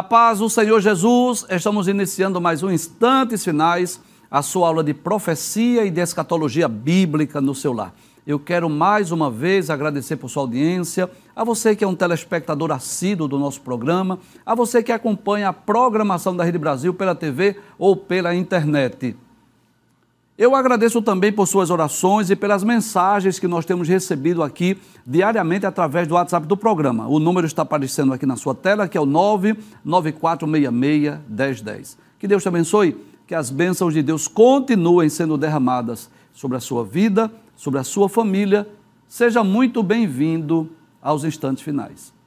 A paz do Senhor Jesus, estamos iniciando mais um Instantes Finais, a sua aula de profecia e de escatologia bíblica no seu lar. Eu quero mais uma vez agradecer por sua audiência, a você que é um telespectador assíduo do nosso programa, a você que acompanha a programação da Rede Brasil pela TV ou pela internet. Eu agradeço também por suas orações e pelas mensagens que nós temos recebido aqui diariamente através do WhatsApp do programa. O número está aparecendo aqui na sua tela, que é o 994661010. Que Deus te abençoe, que as bênçãos de Deus continuem sendo derramadas sobre a sua vida, sobre a sua família. Seja muito bem-vindo aos instantes finais.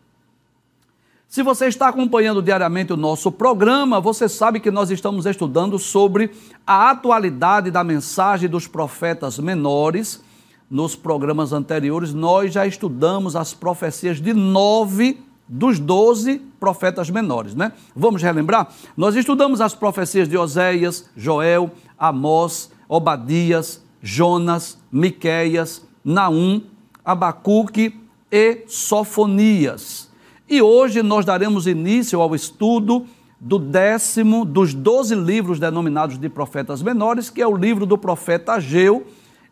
Se você está acompanhando diariamente o nosso programa, você sabe que nós estamos estudando sobre a atualidade da mensagem dos profetas menores. Nos programas anteriores, nós já estudamos as profecias de nove dos doze profetas menores, né? Vamos relembrar? Nós estudamos as profecias de Oséias, Joel, Amós, Obadias, Jonas, Miqueias, Naum, Abacuque e Sofonias. E hoje nós daremos início ao estudo do décimo dos doze livros denominados de profetas menores, que é o livro do profeta Ageu,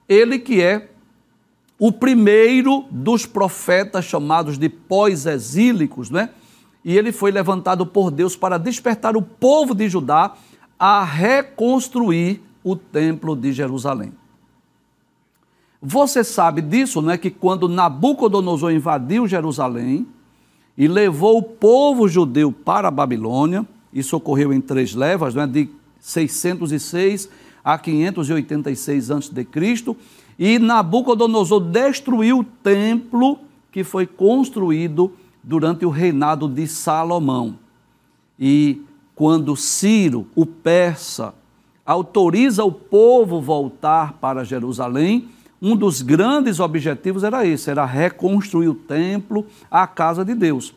ele que é o primeiro dos profetas chamados de pós-exílicos, né? E ele foi levantado por Deus para despertar o povo de Judá a reconstruir o templo de Jerusalém. Você sabe disso, não é? Que quando Nabucodonosor invadiu Jerusalém, e levou o povo judeu para a Babilônia. Isso ocorreu em três levas, né, de 606 a 586 a.C. E Nabucodonosor destruiu o templo que foi construído durante o reinado de Salomão. E quando Ciro, o persa, autoriza o povo voltar para Jerusalém, um dos grandes objetivos era esse, era reconstruir o templo, a casa de Deus.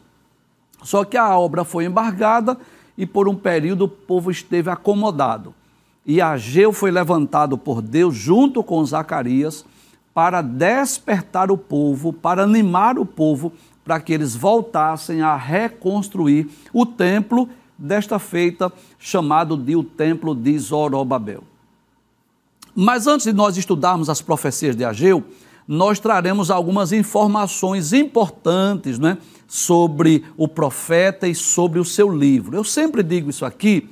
Só que a obra foi embargada e por um período o povo esteve acomodado. E Ageu foi levantado por Deus junto com Zacarias para despertar o povo, para animar o povo, para que eles voltassem a reconstruir o templo, desta feita chamado de o templo de Zorobabel. Mas antes de nós estudarmos as profecias de Ageu, nós traremos algumas informações importantes né, sobre o profeta e sobre o seu livro. Eu sempre digo isso aqui,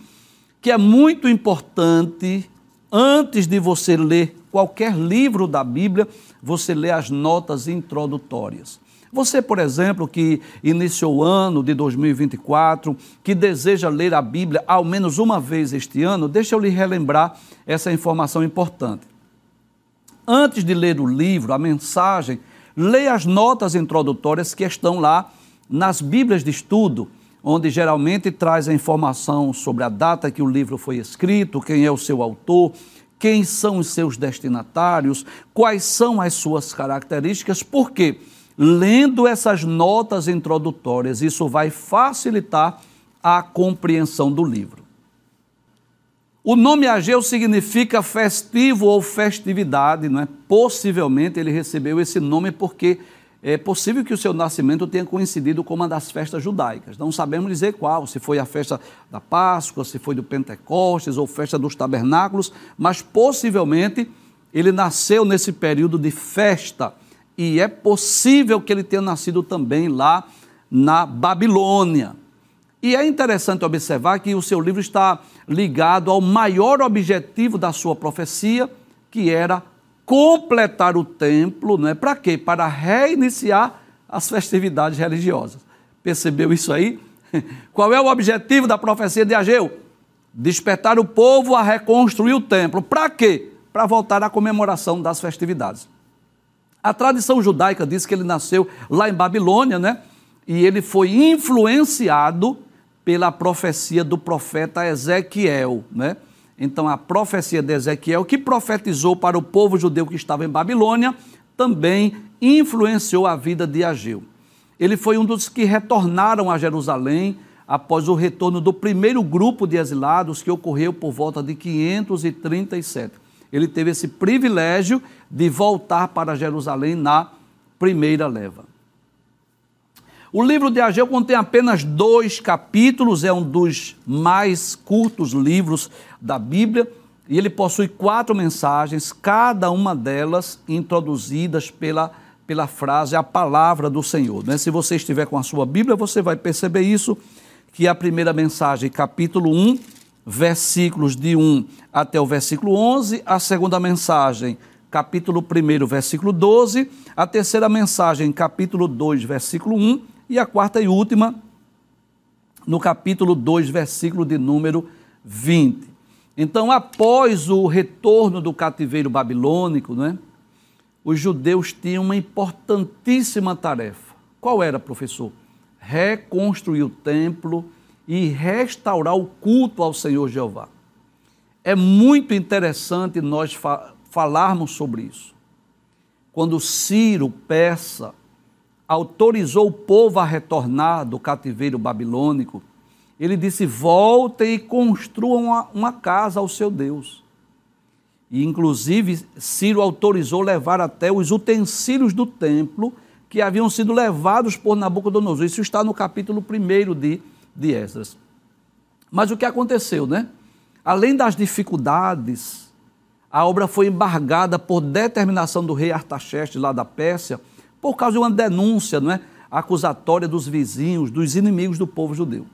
que é muito importante, antes de você ler qualquer livro da Bíblia, você ler as notas introdutórias. Você, por exemplo, que iniciou o ano de 2024, que deseja ler a Bíblia ao menos uma vez este ano, deixa eu lhe relembrar essa informação importante. Antes de ler o livro, a mensagem, leia as notas introdutórias que estão lá nas Bíblias de estudo, onde geralmente traz a informação sobre a data que o livro foi escrito, quem é o seu autor, quem são os seus destinatários, quais são as suas características, por quê? Lendo essas notas introdutórias, isso vai facilitar a compreensão do livro. O nome Ageu significa festivo ou festividade, não é? Possivelmente ele recebeu esse nome porque é possível que o seu nascimento tenha coincidido com uma das festas judaicas. Não sabemos dizer qual, se foi a festa da Páscoa, se foi do Pentecostes ou festa dos tabernáculos, mas possivelmente ele nasceu nesse período de festa e é possível que ele tenha nascido também lá na Babilônia. E é interessante observar que o seu livro está ligado ao maior objetivo da sua profecia, que era completar o templo, não é? Para quê? Para reiniciar as festividades religiosas. Percebeu isso aí? Qual é o objetivo da profecia de Ageu? Despertar o povo a reconstruir o templo. Para quê? Para voltar à comemoração das festividades. A tradição judaica diz que ele nasceu lá em Babilônia, né? E ele foi influenciado pela profecia do profeta Ezequiel, né? Então, a profecia de Ezequiel, que profetizou para o povo judeu que estava em Babilônia, também influenciou a vida de Ageu. Ele foi um dos que retornaram a Jerusalém após o retorno do primeiro grupo de exilados, que ocorreu por volta de 537 ele teve esse privilégio de voltar para Jerusalém na primeira leva. O livro de Ageu contém apenas dois capítulos, é um dos mais curtos livros da Bíblia, e ele possui quatro mensagens, cada uma delas introduzidas pela, pela frase a palavra do Senhor. Né? Se você estiver com a sua Bíblia, você vai perceber isso, que a primeira mensagem, capítulo 1, versículos de 1 até o versículo 11, a segunda mensagem, capítulo 1, versículo 12, a terceira mensagem, capítulo 2, versículo 1, e a quarta e última, no capítulo 2, versículo de número 20. Então, após o retorno do cativeiro babilônico, né, os judeus tinham uma importantíssima tarefa. Qual era, professor? Reconstruir o templo e restaurar o culto ao Senhor Jeová. É muito interessante nós fa falarmos sobre isso. Quando Ciro, persa, autorizou o povo a retornar do cativeiro babilônico, ele disse: voltem e construam uma, uma casa ao seu Deus. E, inclusive, Ciro autorizou levar até os utensílios do templo que haviam sido levados por Nabucodonosor. Isso está no capítulo 1 de, de Esdras. Mas o que aconteceu, né? Além das dificuldades, a obra foi embargada por determinação do rei Artaxerxes, lá da Pérsia, por causa de uma denúncia não é? acusatória dos vizinhos, dos inimigos do povo judeu.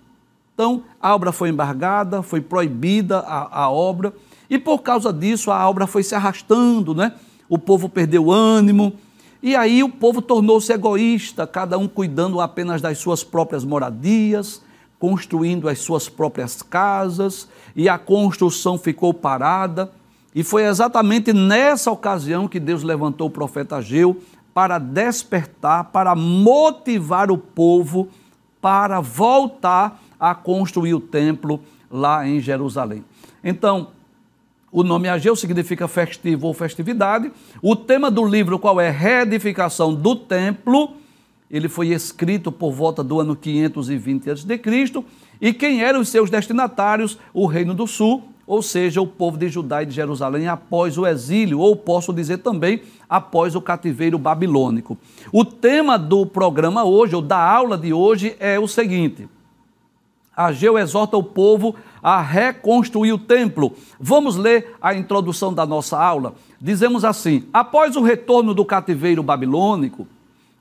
Então, a obra foi embargada, foi proibida a, a obra, e por causa disso a obra foi se arrastando, né? O povo perdeu ânimo, e aí o povo tornou-se egoísta, cada um cuidando apenas das suas próprias moradias, construindo as suas próprias casas, e a construção ficou parada. E foi exatamente nessa ocasião que Deus levantou o profeta Ageu para despertar, para motivar o povo para voltar a construir o templo lá em Jerusalém. Então, o nome Ageu significa festivo ou festividade. O tema do livro, qual é? Reedificação do templo. Ele foi escrito por volta do ano 520 a.C. E quem eram os seus destinatários? O Reino do Sul, ou seja, o povo de Judá e de Jerusalém após o exílio, ou posso dizer também após o cativeiro babilônico. O tema do programa hoje, ou da aula de hoje, é o seguinte: Ageu exorta o povo a reconstruir o templo. Vamos ler a introdução da nossa aula. Dizemos assim: após o retorno do cativeiro babilônico,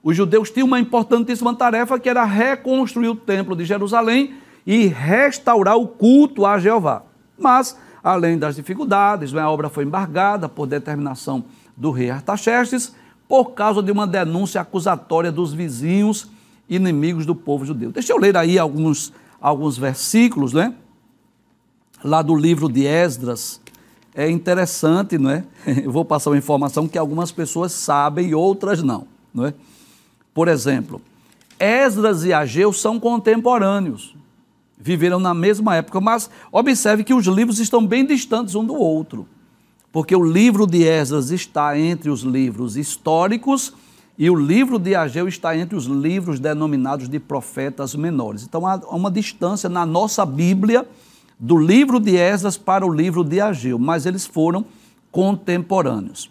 os judeus tinham uma importantíssima tarefa que era reconstruir o templo de Jerusalém e restaurar o culto a Jeová. Mas, além das dificuldades, a obra foi embargada por determinação do rei Artaxerxes por causa de uma denúncia acusatória dos vizinhos inimigos do povo judeu. Deixa eu ler aí alguns alguns versículos, né? Lá do livro de Esdras. É interessante, não é? Eu vou passar uma informação que algumas pessoas sabem e outras não, não é? Por exemplo, Esdras e Ageu são contemporâneos. Viveram na mesma época, mas observe que os livros estão bem distantes um do outro. Porque o livro de Esdras está entre os livros históricos e o livro de Ageu está entre os livros denominados de profetas menores. Então há uma distância na nossa Bíblia do livro de Esdras para o livro de Ageu, mas eles foram contemporâneos.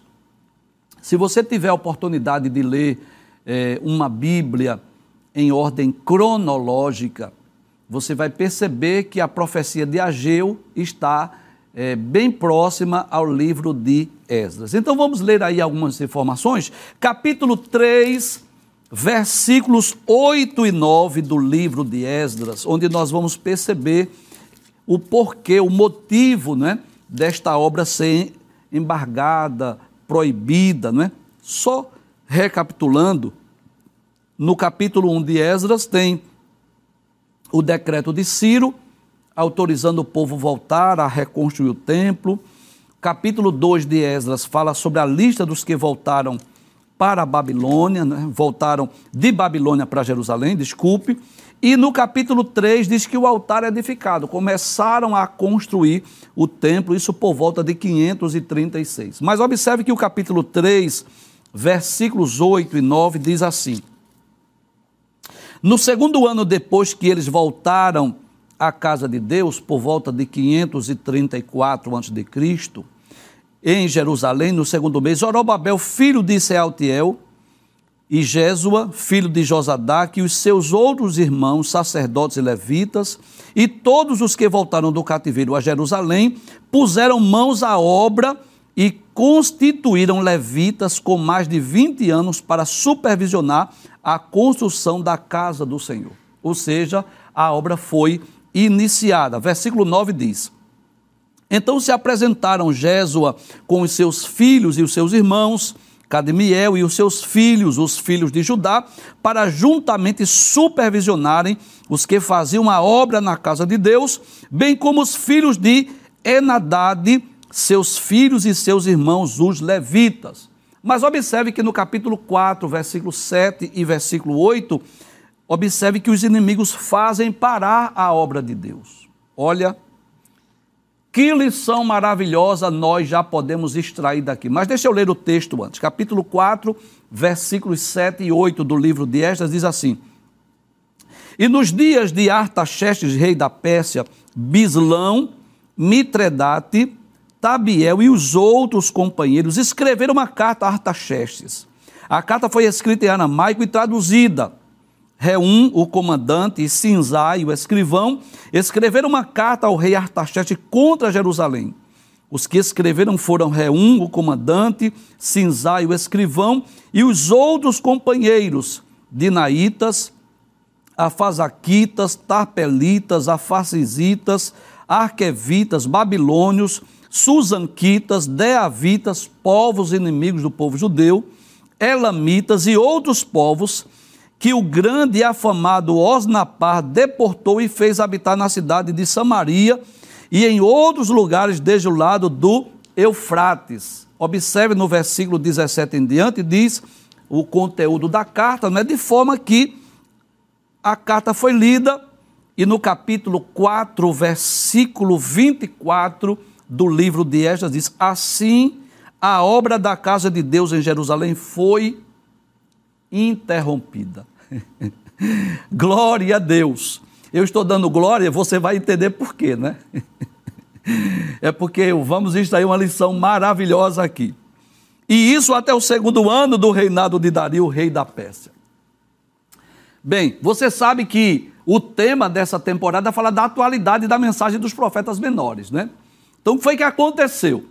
Se você tiver a oportunidade de ler é, uma Bíblia em ordem cronológica, você vai perceber que a profecia de Ageu está é, bem próxima ao livro de Esdras. Então vamos ler aí algumas informações. Capítulo 3, versículos 8 e 9 do livro de Esdras, onde nós vamos perceber o porquê, o motivo né, desta obra ser embargada, proibida. Né? Só recapitulando, no capítulo 1 de Esdras tem o decreto de Ciro, autorizando o povo voltar a reconstruir o templo. Capítulo 2 de Esdras fala sobre a lista dos que voltaram para a Babilônia, né? voltaram de Babilônia para Jerusalém, desculpe. E no capítulo 3 diz que o altar é edificado. Começaram a construir o templo, isso por volta de 536. Mas observe que o capítulo 3, versículos 8 e 9 diz assim: No segundo ano depois que eles voltaram a casa de Deus por volta de 534 a.C., em Jerusalém, no segundo mês, Zorobabel, filho de Sealtiel, e Jésua, filho de Josadaque, e os seus outros irmãos, sacerdotes e levitas, e todos os que voltaram do cativeiro a Jerusalém, puseram mãos à obra e constituíram levitas com mais de 20 anos para supervisionar a construção da casa do Senhor. Ou seja, a obra foi iniciada. Versículo 9 diz: Então se apresentaram Jésua com os seus filhos e os seus irmãos, Cadmiel e os seus filhos, os filhos de Judá, para juntamente supervisionarem os que faziam a obra na casa de Deus, bem como os filhos de Enadade, seus filhos e seus irmãos, os levitas. Mas observe que no capítulo 4, versículo 7 e versículo 8, observe que os inimigos fazem parar a obra de Deus. Olha que lição maravilhosa nós já podemos extrair daqui. Mas deixa eu ler o texto antes. Capítulo 4, versículos 7 e 8 do livro de Esdras diz assim: E nos dias de Artaxerxes, rei da Pérsia, Bislão, Mitredate, Tabiel e os outros companheiros escreveram uma carta a Artaxerxes. A carta foi escrita em aramaico e traduzida. Reum, o comandante, e Sinzai, o escrivão, escreveram uma carta ao rei Artaxerxes contra Jerusalém. Os que escreveram foram Reum, o comandante, Sinzai, o escrivão, e os outros companheiros, Dinaitas, Afazaquitas, Tarpelitas, Afasizitas, Arquevitas, Babilônios, Susanquitas, Deavitas, povos inimigos do povo judeu, Elamitas e outros povos, que o grande e afamado Osnapar deportou e fez habitar na cidade de Samaria e em outros lugares desde o lado do Eufrates. Observe no versículo 17 em diante, diz o conteúdo da carta, não é de forma que a carta foi lida e no capítulo 4, versículo 24 do livro de Esdras diz: Assim a obra da casa de Deus em Jerusalém foi interrompida. glória a Deus. Eu estou dando glória, você vai entender por quê, né? é porque vamos extrair uma lição maravilhosa aqui. E isso até o segundo ano do reinado de Dario, rei da Pérsia. Bem, você sabe que o tema dessa temporada fala da atualidade da mensagem dos profetas menores, né? Então, o que foi que aconteceu?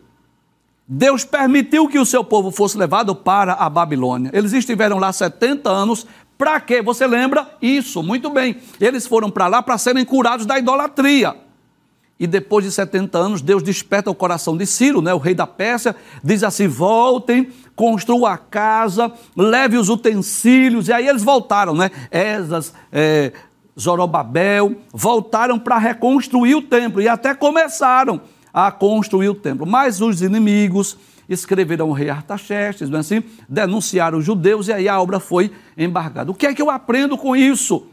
Deus permitiu que o seu povo fosse levado para a Babilônia. Eles estiveram lá 70 anos. Para quê? Você lembra? Isso, muito bem. Eles foram para lá para serem curados da idolatria. E depois de 70 anos, Deus desperta o coração de Ciro, né, o rei da Pérsia, diz assim: voltem, construam a casa, leve os utensílios. E aí eles voltaram, né? Esas, é, Zorobabel, voltaram para reconstruir o templo e até começaram a construir o templo. Mas os inimigos escreveram o rei Artaxerxes, é assim? denunciaram os judeus e aí a obra foi embargada. O que é que eu aprendo com isso?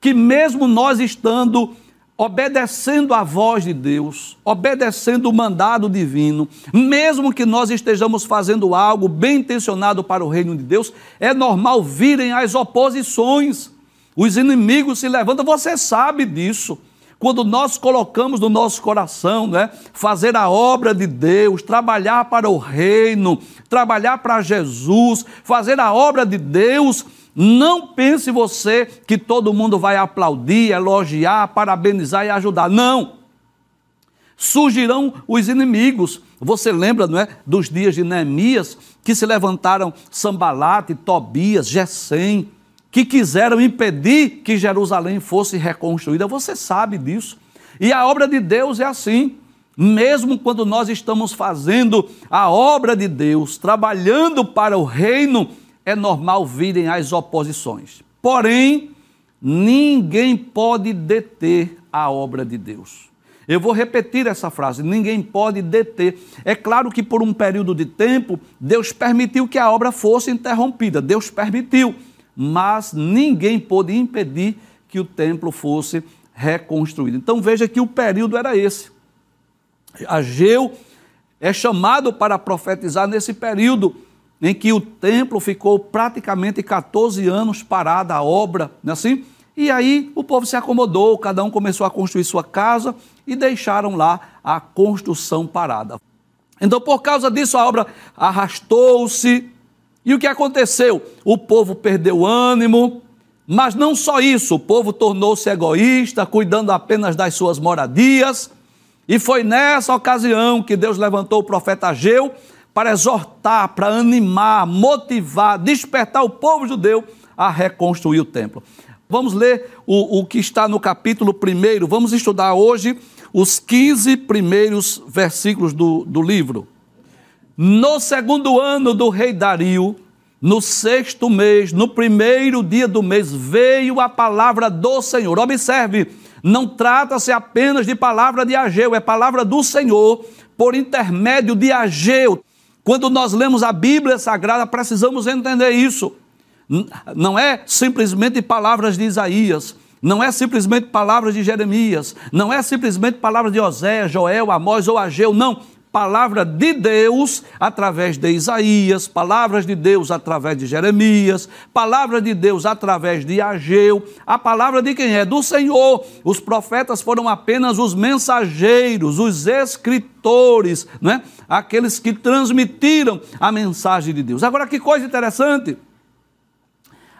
Que mesmo nós estando obedecendo a voz de Deus, obedecendo o mandado divino, mesmo que nós estejamos fazendo algo bem intencionado para o reino de Deus, é normal virem as oposições. Os inimigos se levantam, você sabe disso. Quando nós colocamos no nosso coração, né, fazer a obra de Deus, trabalhar para o reino, trabalhar para Jesus, fazer a obra de Deus, não pense você que todo mundo vai aplaudir, elogiar, parabenizar e ajudar. Não. Surgirão os inimigos. Você lembra, não é, dos dias de Neemias, que se levantaram Sambalate, Tobias, Gesem, que quiseram impedir que Jerusalém fosse reconstruída. Você sabe disso. E a obra de Deus é assim. Mesmo quando nós estamos fazendo a obra de Deus, trabalhando para o reino, é normal virem as oposições. Porém, ninguém pode deter a obra de Deus. Eu vou repetir essa frase: ninguém pode deter. É claro que por um período de tempo, Deus permitiu que a obra fosse interrompida. Deus permitiu mas ninguém pôde impedir que o templo fosse reconstruído. Então veja que o período era esse. Ageu é chamado para profetizar nesse período em que o templo ficou praticamente 14 anos parada a obra, não é assim? E aí o povo se acomodou, cada um começou a construir sua casa e deixaram lá a construção parada. Então, por causa disso, a obra arrastou-se, E o que aconteceu? O povo perdeu ânimo, mas não só isso, o povo tornou-se egoísta, cuidando apenas das suas moradias. E foi nessa ocasião que Deus levantou o profeta Ageu para exortar, para animar, motivar, despertar o povo judeu a reconstruir o templo. Vamos ler o, o que está no capítulo 1. Vamos estudar hoje os 15 primeiros versículos do, do livro. No segundo ano do rei Dario, no sexto mês, no primeiro dia do mês, veio a palavra do Senhor. Observe, não trata-se apenas de palavra de Ageu, é palavra do Senhor por intermédio de Ageu. Quando nós lemos a Bíblia Sagrada, precisamos entender isso. Não é simplesmente palavras de Isaías, não é simplesmente palavras de Jeremias, não é simplesmente palavras de Oséias, Joel, Amós ou Ageu, não. Palavra de Deus através de Isaías, palavras de Deus através de Jeremias, palavra de Deus através de Ageu, a palavra de quem é? Do Senhor. Os profetas foram apenas os mensageiros, os escritores, né? aqueles que transmitiram a mensagem de Deus. Agora, que coisa interessante.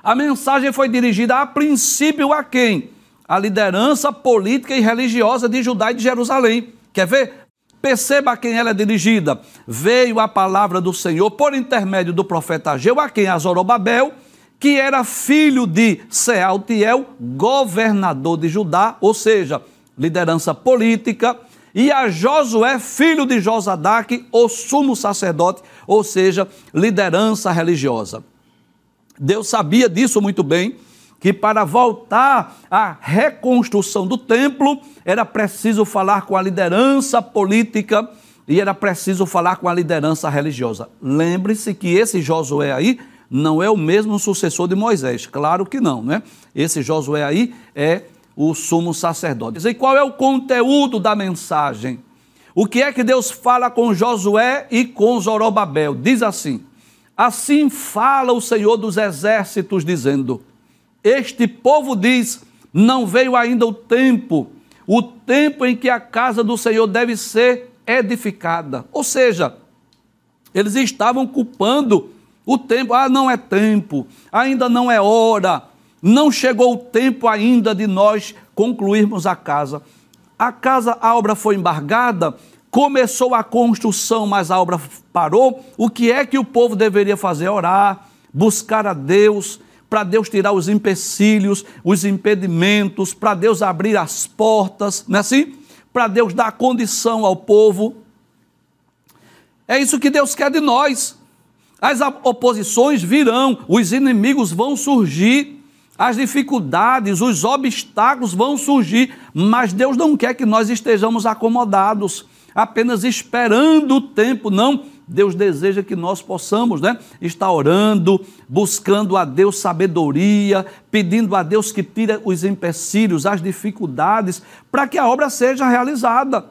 A mensagem foi dirigida a princípio a quem? A liderança política e religiosa de Judá e de Jerusalém. Quer ver? Perceba a quem ela é dirigida. Veio a palavra do Senhor por intermédio do profeta Ageu, a quem? A Zorobabel, que era filho de Sealtiel, governador de Judá, ou seja, liderança política, e a Josué, filho de Josadaque, o sumo sacerdote, ou seja, liderança religiosa. Deus sabia disso muito bem, que para voltar à reconstrução do templo era preciso falar com a liderança política e era preciso falar com a liderança religiosa. Lembre-se que esse Josué aí não é o mesmo sucessor de Moisés, claro que não, né? Esse Josué aí é o sumo sacerdote. E qual é o conteúdo da mensagem? O que é que Deus fala com Josué e com Zorobabel? Diz assim: Assim fala o Senhor dos exércitos, dizendo: Este povo diz: Não veio ainda o tempo, o tempo em que a casa do Senhor deve ser edificada. Ou seja, eles estavam culpando o tempo. Ah, não é tempo, ainda não é hora, não chegou o tempo ainda de nós concluirmos a casa. A casa, a obra foi embargada, começou a construção, mas a obra parou, o que é que o povo deveria fazer? Orar, buscar a Deus, para Deus tirar os empecilhos, os impedimentos, para Deus abrir as portas, não é assim? Para Deus dar condição ao povo. É isso que Deus quer de nós. As oposições virão, os inimigos vão surgir, as dificuldades, os obstáculos vão surgir, mas Deus não quer que nós estejamos acomodados apenas esperando o tempo, não. Deus deseja que nós possamos né, estar orando, buscando a Deus sabedoria, pedindo a Deus que tire os empecilhos, as dificuldades, para que a obra seja realizada.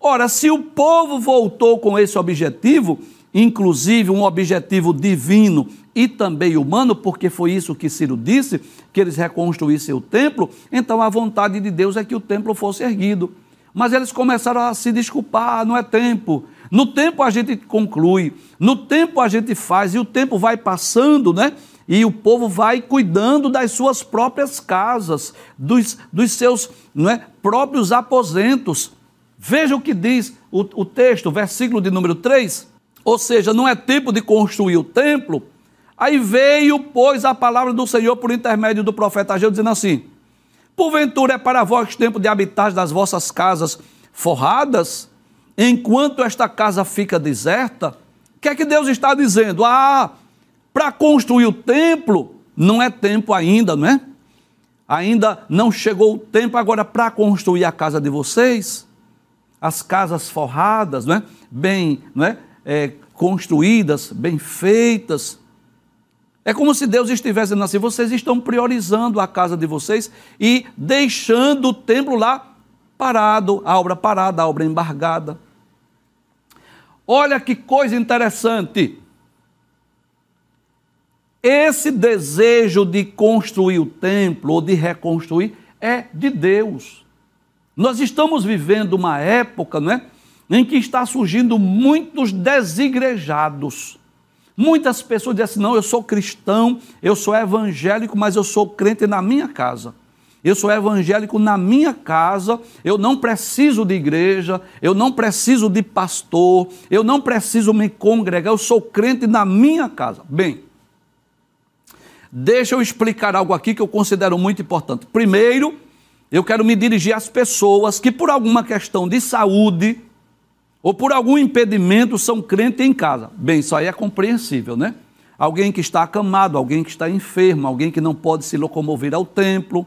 Ora, se o povo voltou com esse objetivo, inclusive um objetivo divino e também humano, porque foi isso que Ciro disse, que eles reconstruíssem o templo, então a vontade de Deus é que o templo fosse erguido. Mas eles começaram a se desculpar, não é tempo. No tempo a gente conclui, no tempo a gente faz, e o tempo vai passando, né? E o povo vai cuidando das suas próprias casas, dos, dos seus não é, próprios aposentos. Veja o que diz o, o texto, versículo de número 3. Ou seja, não é tempo de construir o templo. Aí veio, pois, a palavra do Senhor por intermédio do profeta Ageu, dizendo assim: Porventura é para vós tempo de habitar das vossas casas forradas, enquanto esta casa fica deserta? O que é que Deus está dizendo? Ah, para construir o templo, não é tempo ainda, não é? Ainda não chegou o tempo agora para construir a casa de vocês, as casas forradas, não é? Bem, não é? é construídas, bem feitas. É como se Deus estivesse dizendo assim: vocês estão priorizando a casa de vocês e deixando o templo lá parado, a obra parada, a obra embargada. Olha que coisa interessante. Esse desejo de construir o templo ou de reconstruir é de Deus. Nós estamos vivendo uma época, não é? Em que está surgindo muitos desigrejados Muitas pessoas dizem assim: não, eu sou cristão, eu sou evangélico, mas eu sou crente na minha casa. Eu sou evangélico na minha casa, eu não preciso de igreja, eu não preciso de pastor, eu não preciso me congregar, eu sou crente na minha casa. Bem, deixa eu explicar algo aqui que eu considero muito importante. Primeiro, eu quero me dirigir às pessoas que, por alguma questão de saúde ou por algum impedimento, são crentes em casa. Bem, isso aí é compreensível, né? Alguém que está acamado, alguém que está enfermo, alguém que não pode se locomover ao templo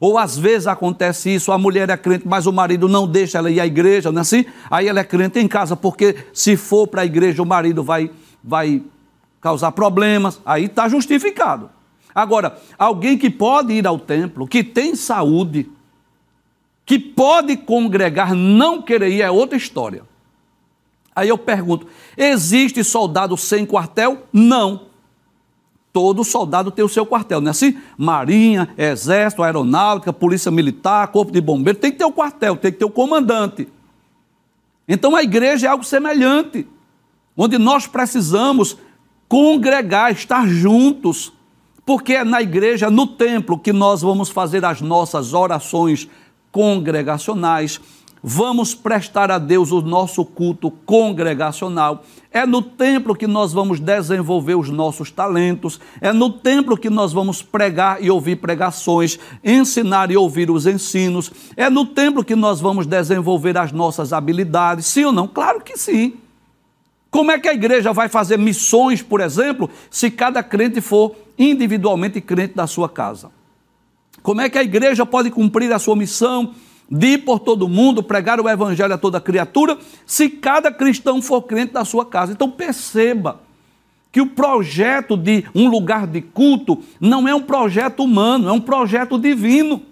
ou às vezes acontece isso, a mulher é crente, mas o marido não deixa ela ir à igreja, não é assim? Aí ela é crente em casa, porque se for para a igreja o marido vai, vai causar problemas, aí está justificado. Agora, alguém que pode ir ao templo, que tem saúde, que pode congregar, não querer ir, é outra história. Aí eu pergunto: existe soldado sem quartel? Não todo soldado tem o seu quartel, não é assim? Marinha, Exército, Aeronáutica, Polícia Militar, Corpo de Bombeiros, tem que ter o quartel, tem que ter o comandante. Então a igreja é algo semelhante, onde nós precisamos congregar, estar juntos, porque é na igreja, no templo, que nós vamos fazer as nossas orações congregacionais, vamos prestar a Deus o nosso culto congregacional. É no templo que nós vamos desenvolver os nossos talentos, é no templo que nós vamos pregar e ouvir pregações, ensinar e ouvir os ensinos, é no templo que nós vamos desenvolver as nossas habilidades. Sim ou não? Claro que sim. Como é que a igreja vai fazer missões, por exemplo, se cada crente for individualmente crente da sua casa? Como é que a igreja pode cumprir a sua missão de ir por todo mundo, pregar o evangelho a toda criatura, se cada cristão for crente da sua casa. Então perceba que o projeto de um lugar de culto não é um projeto humano, é um projeto divino.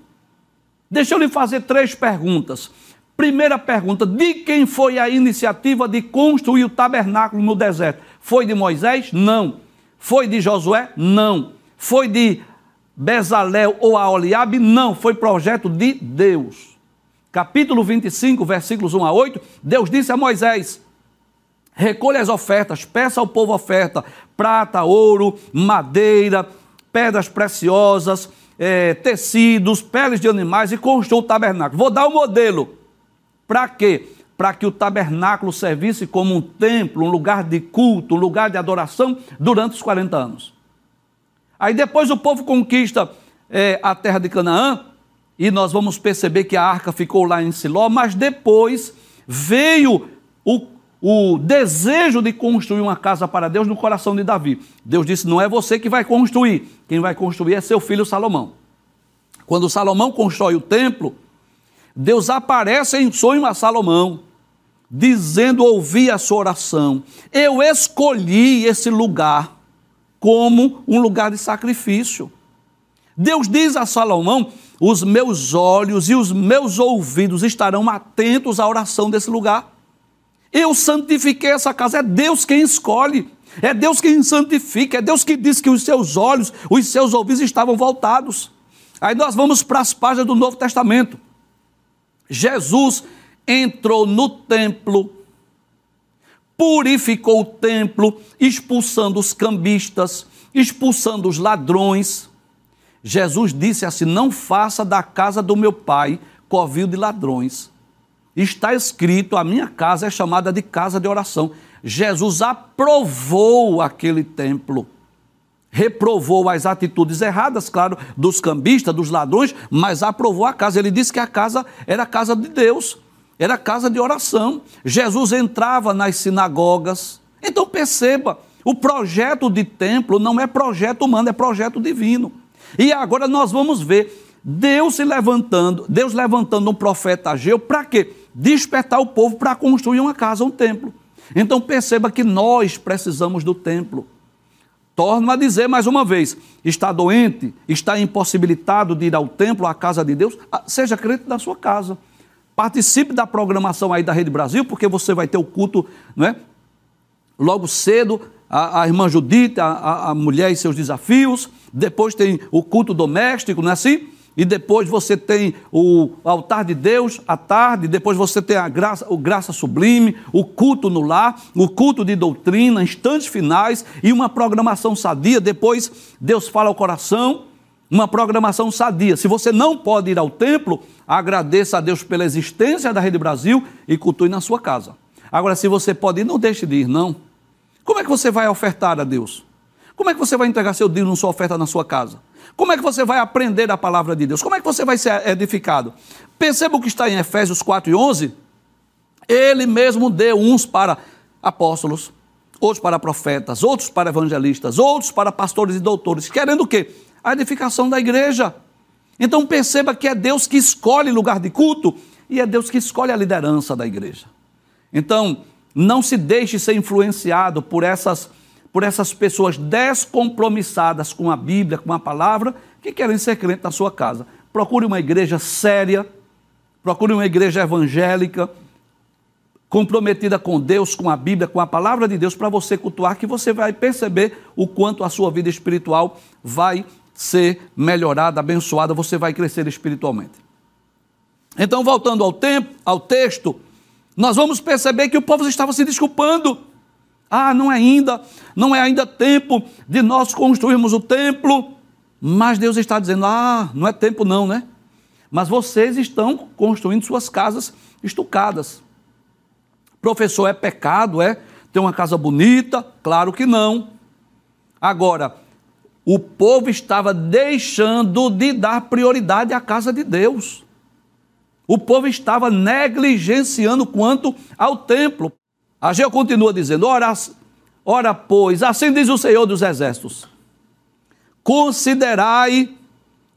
Deixa eu lhe fazer três perguntas. Primeira pergunta: de quem foi a iniciativa de construir o tabernáculo no deserto? Foi de Moisés? Não. Foi de Josué? Não. Foi de Bezalel ou Aoliabe? Não. Foi projeto de Deus capítulo 25, versículos 1 a 8, Deus disse a Moisés: recolha as ofertas, peça ao povo oferta, prata, ouro, madeira, pedras preciosas, é, tecidos, peles de animais e construa o tabernáculo. Vou dar o um modelo. Para quê? Para que o tabernáculo servisse como um templo, um lugar de culto, um lugar de adoração durante os 40 anos. Aí depois o povo conquista é, a terra de Canaã, e nós vamos perceber que a arca ficou lá em Siló, mas depois veio o, o desejo de construir uma casa para Deus no coração de Davi. Deus disse: Não é você que vai construir, quem vai construir é seu filho Salomão. Quando Salomão constrói o templo, Deus aparece em sonho a Salomão, dizendo: Ouvi a sua oração, eu escolhi esse lugar como um lugar de sacrifício. Deus diz a Salomão os meus olhos e os meus ouvidos estarão atentos à oração desse lugar. Eu santifiquei essa casa, é Deus quem escolhe, é Deus quem santifica, é Deus que diz que os seus olhos, os seus ouvidos estavam voltados. Aí nós vamos para as páginas do Novo Testamento. Jesus entrou no templo, purificou o templo, expulsando os cambistas, expulsando os ladrões. Jesus disse assim: Não faça da casa do meu pai covil de ladrões. Está escrito: A minha casa é chamada de casa de oração. Jesus aprovou aquele templo. Reprovou as atitudes erradas, claro, dos cambistas, dos ladrões, mas aprovou a casa. Ele disse que a casa era a casa de Deus, era a casa de oração. Jesus entrava nas sinagogas. Então perceba, o projeto de templo não é projeto humano, é projeto divino. E agora nós vamos ver Deus se levantando, Deus levantando um profeta Ageu para quê? Despertar o povo para construir uma casa, um templo. Então perceba que nós precisamos do templo. Torno a dizer mais uma vez: está doente, está impossibilitado de ir ao templo, à casa de Deus, ah, seja crente da sua casa. Participe da programação aí da Rede Brasil, porque você vai ter o culto, não é? Logo cedo, a, a irmã Judite, a, a mulher e seus desafios, depois tem o culto doméstico, não é assim? e depois você tem o altar de Deus à tarde, depois você tem a graça, o graça sublime, o culto no lar, o culto de doutrina, instantes finais e uma programação sadia. Depois Deus fala ao coração, uma programação sadia. Se você não pode ir ao templo, agradeça a Deus pela existência da Rede Brasil e cultue na sua casa. Agora, se você pode ir, não deixe de ir, não. Como é que você vai ofertar a Deus? Como é que você vai entregar seu dízimo, sua oferta na sua casa? Como é que você vai aprender a palavra de Deus? Como é que você vai ser edificado? Perceba o que está em Efésios 4 e 11. Ele mesmo deu uns para apóstolos, outros para profetas, outros para evangelistas, outros para pastores e doutores, querendo o quê? A edificação da igreja. Então perceba que é Deus que escolhe lugar de culto e é Deus que escolhe a liderança da igreja. Então, não se deixe ser influenciado por essas por essas pessoas descompromissadas com a Bíblia, com a palavra, que querem ser crentes na sua casa. Procure uma igreja séria, procure uma igreja evangélica, comprometida com Deus, com a Bíblia, com a palavra de Deus, para você cultuar, que você vai perceber o quanto a sua vida espiritual vai ser melhorada, abençoada, você vai crescer espiritualmente. Então, voltando ao tempo, ao texto, nós vamos perceber que o povo estava se desculpando. Ah, não é ainda, não é ainda tempo de nós construirmos o templo. Mas Deus está dizendo: ah, não é tempo não, né? Mas vocês estão construindo suas casas estucadas. Professor, é pecado, é? Ter uma casa bonita? Claro que não. Agora, o povo estava deixando de dar prioridade à casa de Deus. O povo estava negligenciando quanto ao templo. Ageu continua dizendo: ora, ora, pois, assim diz o Senhor dos Exércitos: considerai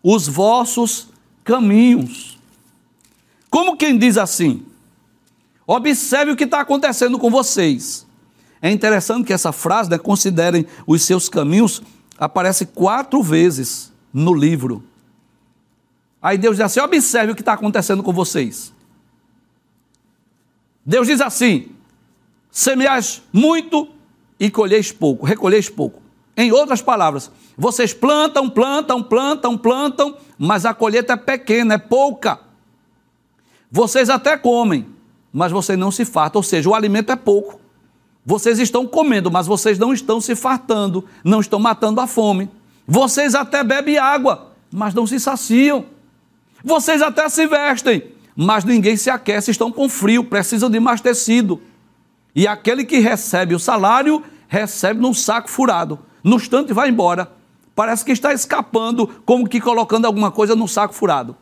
os vossos caminhos. Como quem diz assim? Observe o que está acontecendo com vocês. É interessante que essa frase, né, considerem os seus caminhos, aparece quatro vezes no livro. Aí Deus diz assim: observe o que está acontecendo com vocês. Deus diz assim: semeais muito e colheis pouco, recolheis pouco. Em outras palavras, vocês plantam, plantam, plantam, plantam, mas a colheita é pequena, é pouca. Vocês até comem, mas vocês não se fartam, ou seja, o alimento é pouco. Vocês estão comendo, mas vocês não estão se fartando, não estão matando a fome. Vocês até bebem água, mas não se saciam. Vocês até se vestem, mas ninguém se aquece, estão com frio, precisam de mais tecido. E aquele que recebe o salário, recebe num saco furado. No instante vai embora. Parece que está escapando, como que colocando alguma coisa num saco furado.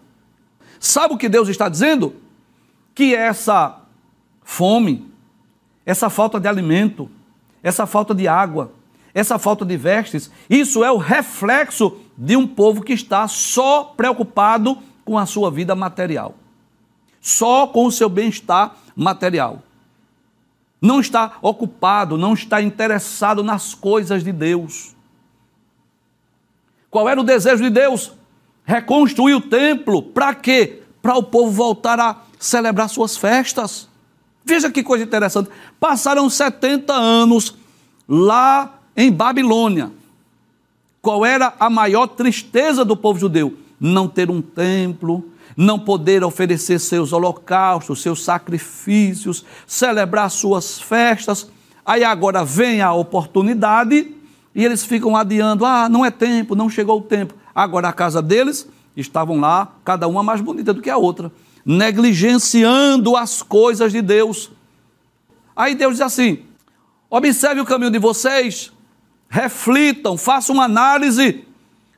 Sabe o que Deus está dizendo? Que essa fome, essa falta de alimento, essa falta de água, essa falta de vestes, isso é o reflexo de um povo que está só preocupado com a sua vida material, só com o seu bem-estar material não está ocupado, não está interessado nas coisas de Deus. Qual era o desejo de Deus? Reconstruir o templo. Para quê? Para o povo voltar a celebrar suas festas. Veja que coisa interessante. Passaram 70 anos lá em Babilônia. Qual era a maior tristeza do povo judeu? Não ter um templo, não poder oferecer seus holocaustos, seus sacrifícios, celebrar suas festas. Aí agora vem a oportunidade e eles ficam adiando: ah, não é tempo, não chegou o tempo. Agora a casa deles estavam lá, cada uma mais bonita do que a outra, negligenciando as coisas de Deus. Aí Deus diz assim: observe o caminho de vocês, reflitam, façam uma análise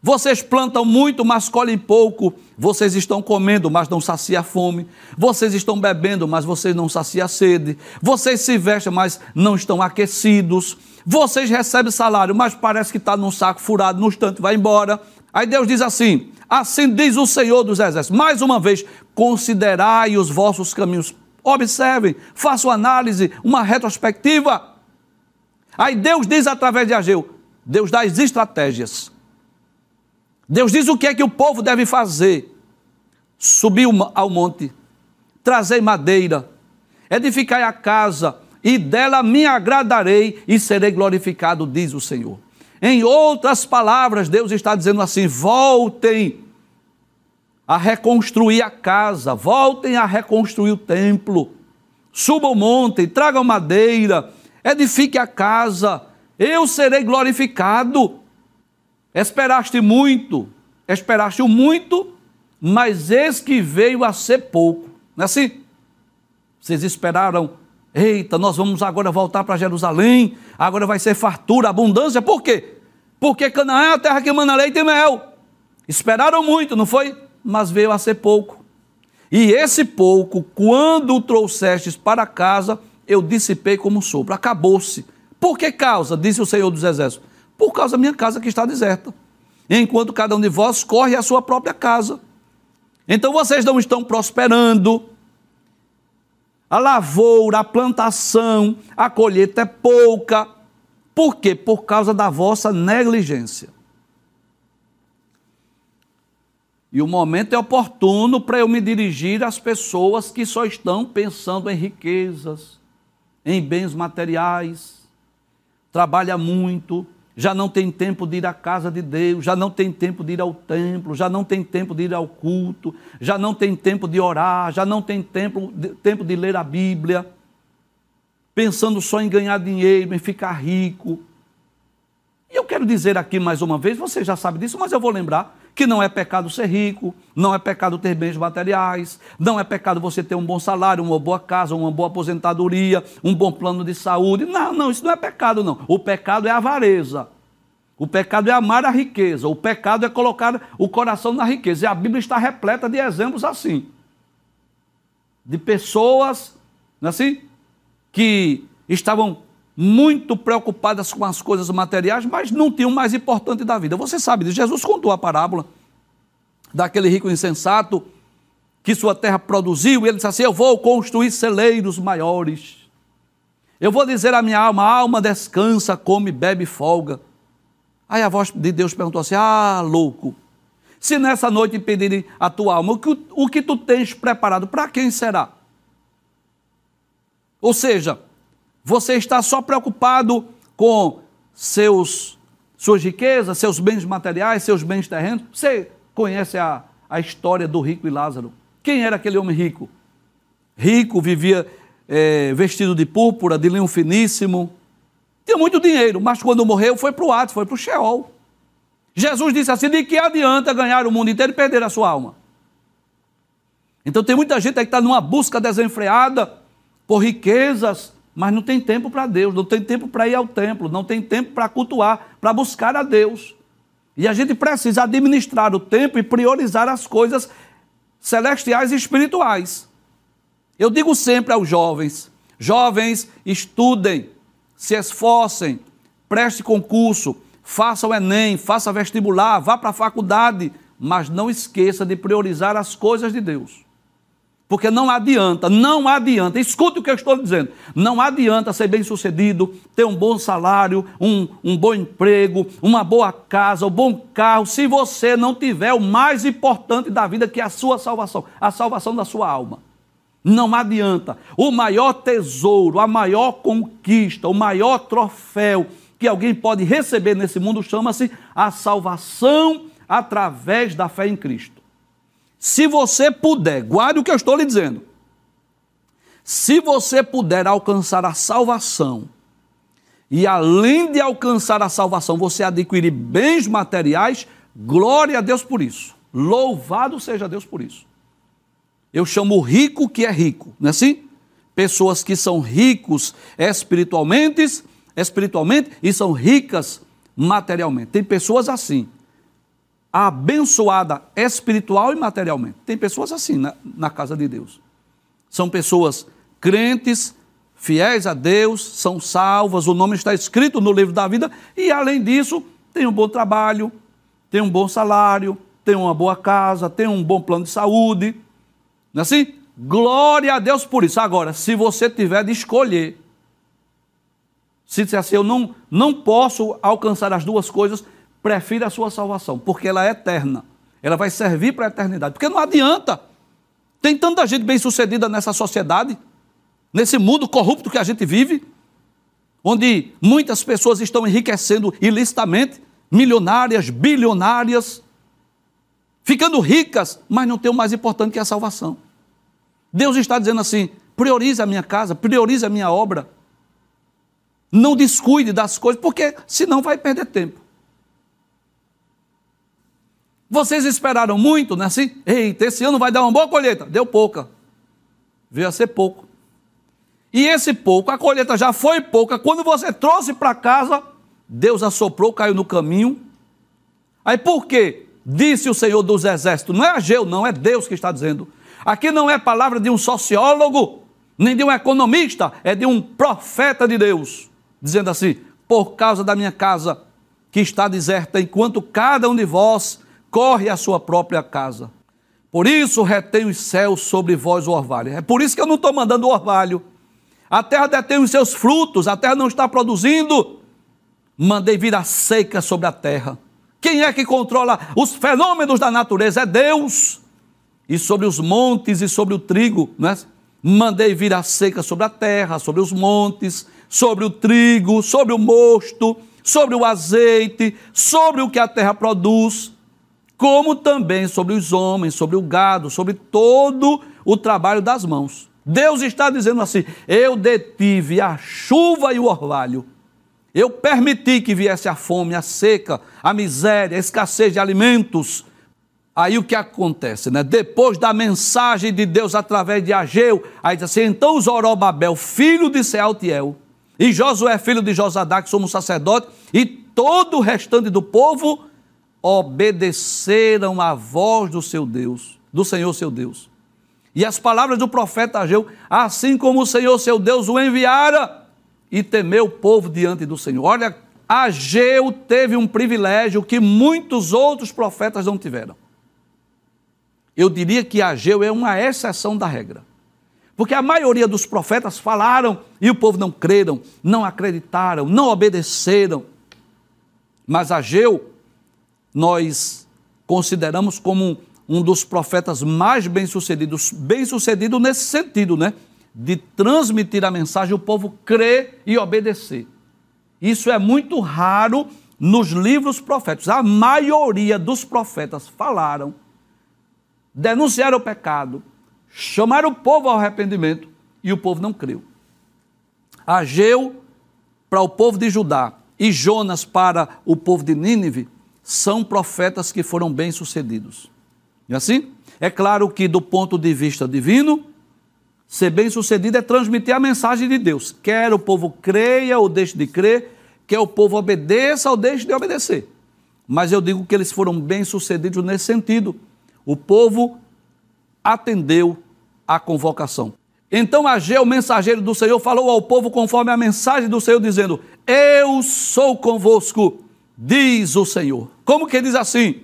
vocês plantam muito, mas colhem pouco. Vocês estão comendo, mas não sacia a fome. Vocês estão bebendo, mas vocês não sacia a sede. Vocês se vestem, mas não estão aquecidos. Vocês recebem salário, mas parece que está num saco furado, no instante vai embora. Aí Deus diz assim: Assim diz o Senhor dos Exércitos. Mais uma vez, considerai os vossos caminhos. Observem, façam análise, uma retrospectiva. Aí Deus diz através de Ageu: Deus dá as estratégias Deus diz o que é que o povo deve fazer: subir ao monte, trazer madeira, edificar a casa, e dela me agradarei e serei glorificado, diz o Senhor. Em outras palavras, Deus está dizendo assim: voltem, a reconstruir a casa, voltem a reconstruir o templo, subam o monte, tragam madeira, edifique a casa, eu serei glorificado. Esperaste muito, esperaste o muito, mas eis que veio a ser pouco. Não é assim? Vocês esperaram, eita, nós vamos agora voltar para Jerusalém, agora vai ser fartura, abundância, por quê? Porque Canaã é a terra que manda leite e mel. Esperaram muito, não foi? Mas veio a ser pouco. E esse pouco, quando o trouxestes para casa, eu dissipei como sopro. Acabou-se. Por que causa? Disse o Senhor dos Exércitos. Por causa da minha casa que está deserta. Enquanto cada um de vós corre a sua própria casa. Então vocês não estão prosperando. A lavoura, a plantação, a colheita é pouca. Por quê? Por causa da vossa negligência. E o momento é oportuno para eu me dirigir às pessoas que só estão pensando em riquezas, em bens materiais, trabalha muito, já não tem tempo de ir à casa de Deus, já não tem tempo de ir ao templo, já não tem tempo de ir ao culto, já não tem tempo de orar, já não tem tempo de, tempo de ler a Bíblia, pensando só em ganhar dinheiro, em ficar rico. E eu quero dizer aqui mais uma vez, você já sabe disso, mas eu vou lembrar que não é pecado ser rico, não é pecado ter bens materiais, não é pecado você ter um bom salário, uma boa casa, uma boa aposentadoria, um bom plano de saúde. Não, não, isso não é pecado, não. O pecado é a avareza. O pecado é amar a riqueza. O pecado é colocar o coração na riqueza. E a Bíblia está repleta de exemplos assim. De pessoas, é assim, que estavam muito preocupadas com as coisas materiais, mas não tinham o mais importante da vida. Você sabe disso. Jesus contou a parábola daquele rico insensato que sua terra produziu, e ele disse assim: Eu vou construir celeiros maiores. Eu vou dizer à minha alma: alma descansa, come, bebe, folga. Aí a voz de Deus perguntou assim: Ah, louco, se nessa noite impedirem a tua alma, o que, o que tu tens preparado, para quem será? Ou seja, você está só preocupado com seus, suas riquezas, seus bens materiais, seus bens terrenos. Você conhece a, a história do rico e Lázaro? Quem era aquele homem rico? Rico, vivia é, vestido de púrpura, de linho finíssimo. Tinha muito dinheiro, mas quando morreu foi para o Hades, foi para o Sheol. Jesus disse assim: de que adianta ganhar o mundo inteiro e perder a sua alma? Então tem muita gente aí que está numa busca desenfreada por riquezas, mas não tem tempo para Deus, não tem tempo para ir ao templo, não tem tempo para cultuar, para buscar a Deus. E a gente precisa administrar o tempo e priorizar as coisas celestiais e espirituais. Eu digo sempre aos jovens: jovens, estudem, se esforcem, preste concurso, faça o Enem, faça vestibular, vá para a faculdade, mas não esqueça de priorizar as coisas de Deus. Porque não adianta, não adianta, escute o que eu estou dizendo, não adianta ser bem sucedido, ter um bom salário, um, um bom emprego, uma boa casa, um bom carro, se você não tiver o mais importante da vida, que é a sua salvação, a salvação da sua alma. Não adianta. O maior tesouro, a maior conquista, o maior troféu que alguém pode receber nesse mundo chama-se a salvação através da fé em Cristo. Se você puder, guarde o que eu estou lhe dizendo. Se você puder alcançar a salvação, e além de alcançar a salvação, você adquirir bens materiais, glória a Deus por isso. Louvado seja Deus por isso. Eu chamo rico que é rico, não é assim? Pessoas que são ricos espiritualmente, espiritualmente e são ricas materialmente. Tem pessoas assim abençoada espiritual e materialmente. Tem pessoas assim na, na casa de Deus. São pessoas crentes, fiéis a Deus, são salvas, o nome está escrito no livro da vida e, além disso, tem um bom trabalho, tem um bom salário, tem uma boa casa, tem um bom plano de saúde. Não é assim? Glória a Deus por isso. Agora, se você tiver de escolher, se disser assim, eu não, não posso alcançar as duas coisas, prefira a sua salvação, porque ela é eterna. Ela vai servir para a eternidade. Porque não adianta. Tem tanta gente bem-sucedida nessa sociedade, nesse mundo corrupto que a gente vive, onde muitas pessoas estão enriquecendo ilicitamente, milionárias, bilionárias. ficando ricas, mas não tem o mais importante que é a salvação. Deus está dizendo assim: priorize a minha casa, priorize a minha obra. Não descuide das coisas, porque senão vai perder tempo. Vocês esperaram muito, não é assim? Eita, esse ano vai dar uma boa colheita. Deu pouca. Veio a ser pouco. E esse pouco, a colheita já foi pouca. Quando você trouxe para casa, Deus assoprou, caiu no caminho. Aí por quê? Disse o Senhor dos Exércitos. Não é Ageu, não, é Deus que está dizendo. Aqui não é palavra de um sociólogo, nem de um economista, é de um profeta de Deus, dizendo assim: por causa da minha casa que está deserta, enquanto cada um de vós corre à sua própria casa. Por isso retém os céus sobre vós o orvalho. É por isso que eu não estou mandando o orvalho. A terra detém os seus frutos, a terra não está produzindo. Mandei vir a seca sobre a terra. Quem é que controla os fenômenos da natureza? É Deus. E sobre os montes e sobre o trigo, não é? Mandei vir a seca sobre a terra, sobre os montes, sobre o trigo, sobre o mosto, sobre o azeite, sobre o que a terra produz como também sobre os homens, sobre o gado, sobre todo o trabalho das mãos. Deus está dizendo assim: eu detive a chuva e o orvalho. Eu permiti que viesse a fome, a seca, a miséria, a escassez de alimentos. Aí o que acontece, né? Depois da mensagem de Deus através de Ageu, aí diz assim: então Zorobabel, filho de Sealtiel, e Josué, filho de Josadá, que somos sacerdote, e todo o restante do povo obedeceram à voz do seu Deus, do Senhor seu Deus. E as palavras do profeta Ageu, assim como o Senhor seu Deus o enviara, e temeu o povo diante do Senhor. Olha, Ageu teve um privilégio que muitos outros profetas não tiveram. Eu diria que Ageu é uma exceção da regra. Porque a maioria dos profetas falaram e o povo não creram, não acreditaram, não obedeceram. Mas Ageu nós consideramos como um dos profetas mais bem-sucedidos, bem-sucedido nesse sentido, né? De transmitir a mensagem, o povo crer e obedecer. Isso é muito raro nos livros proféticos. A maioria dos profetas falaram, denunciaram o pecado, chamaram o povo ao arrependimento e o povo não creu. Ageu para o povo de Judá e Jonas para o povo de Nínive são profetas que foram bem-sucedidos. E assim? É claro que, do ponto de vista divino, ser bem-sucedido é transmitir a mensagem de Deus. Quer o povo creia ou deixe de crer, quer o povo obedeça ou deixe de obedecer. Mas eu digo que eles foram bem-sucedidos nesse sentido. O povo atendeu à convocação. Então Ageu, mensageiro do Senhor, falou ao povo conforme a mensagem do Senhor, dizendo: Eu sou convosco diz o Senhor. Como que diz assim?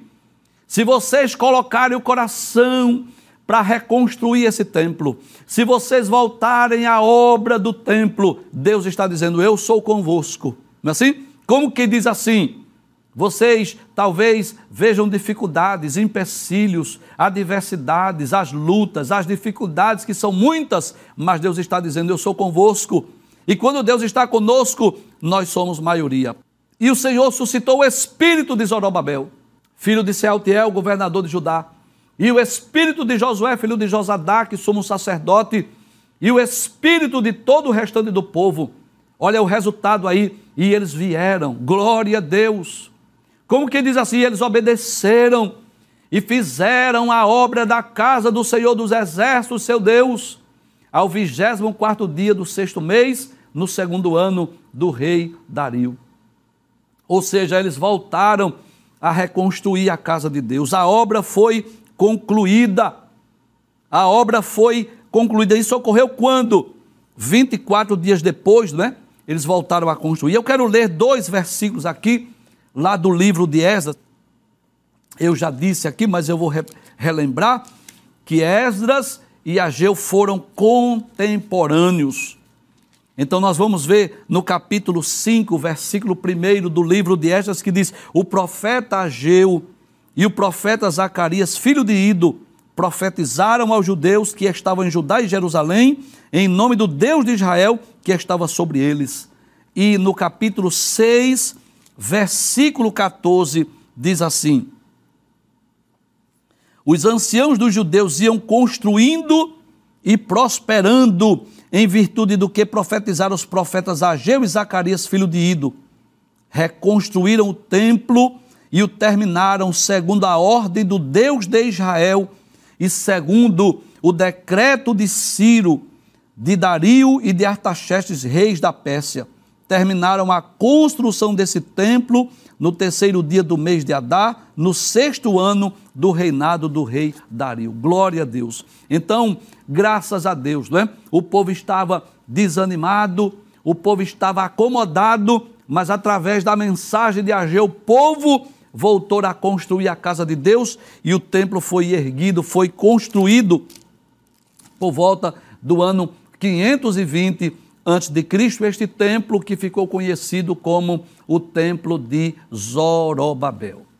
Se vocês colocarem o coração para reconstruir esse templo, se vocês voltarem à obra do templo, Deus está dizendo: Eu sou convosco. Não é assim? Como que diz assim? Vocês talvez vejam dificuldades, empecilhos, adversidades, as lutas, as dificuldades que são muitas, mas Deus está dizendo: Eu sou convosco. E quando Deus está conosco, nós somos maioria. E o Senhor suscitou o espírito de Zorobabel, filho de Sealtiel, governador de Judá, e o espírito de Josué, filho de Josadá, que somos sacerdote, e o espírito de todo o restante do povo. Olha o resultado aí. E eles vieram, glória a Deus. Como que diz assim? Eles obedeceram e fizeram a obra da casa do Senhor dos Exércitos, seu Deus, ao vigésimo quarto dia do sexto mês, no segundo ano do rei Dario. Ou seja, eles voltaram a reconstruir a casa de Deus. A obra foi concluída. A obra foi concluída. Isso ocorreu quando? 24 dias depois, né? Eles voltaram a construir. Eu quero ler dois versículos aqui, lá do livro de Esdras. Eu já disse aqui, mas eu vou re relembrar que Esdras e Ageu foram contemporâneos. Então nós vamos ver no capítulo 5, versículo 1 do livro de Esdras, que diz: O profeta Ageu e o profeta Zacarias, filho de Ido, profetizaram aos judeus que estavam em Judá e Jerusalém, em nome do Deus de Israel que estava sobre eles. E no capítulo 6, versículo 14, diz assim: os anciãos dos judeus iam construindo e prosperando em virtude do que profetizaram os profetas Ageu e Zacarias, filho de Ido. Reconstruíram o templo e o terminaram segundo a ordem do Deus de Israel e segundo o decreto de Ciro, de Dario e de Artaxerxes, reis da Pérsia. Terminaram a construção desse templo no terceiro dia do mês de Adar, no sexto ano do reinado do rei Dario. Glória a Deus. Então, graças a Deus, não é? O povo estava desanimado, o povo estava acomodado, mas através da mensagem de Ageu, o povo voltou a construir a casa de Deus e o templo foi erguido, foi construído por volta do ano 520 antes de Cristo, este templo que ficou conhecido como o templo de Zorobabel.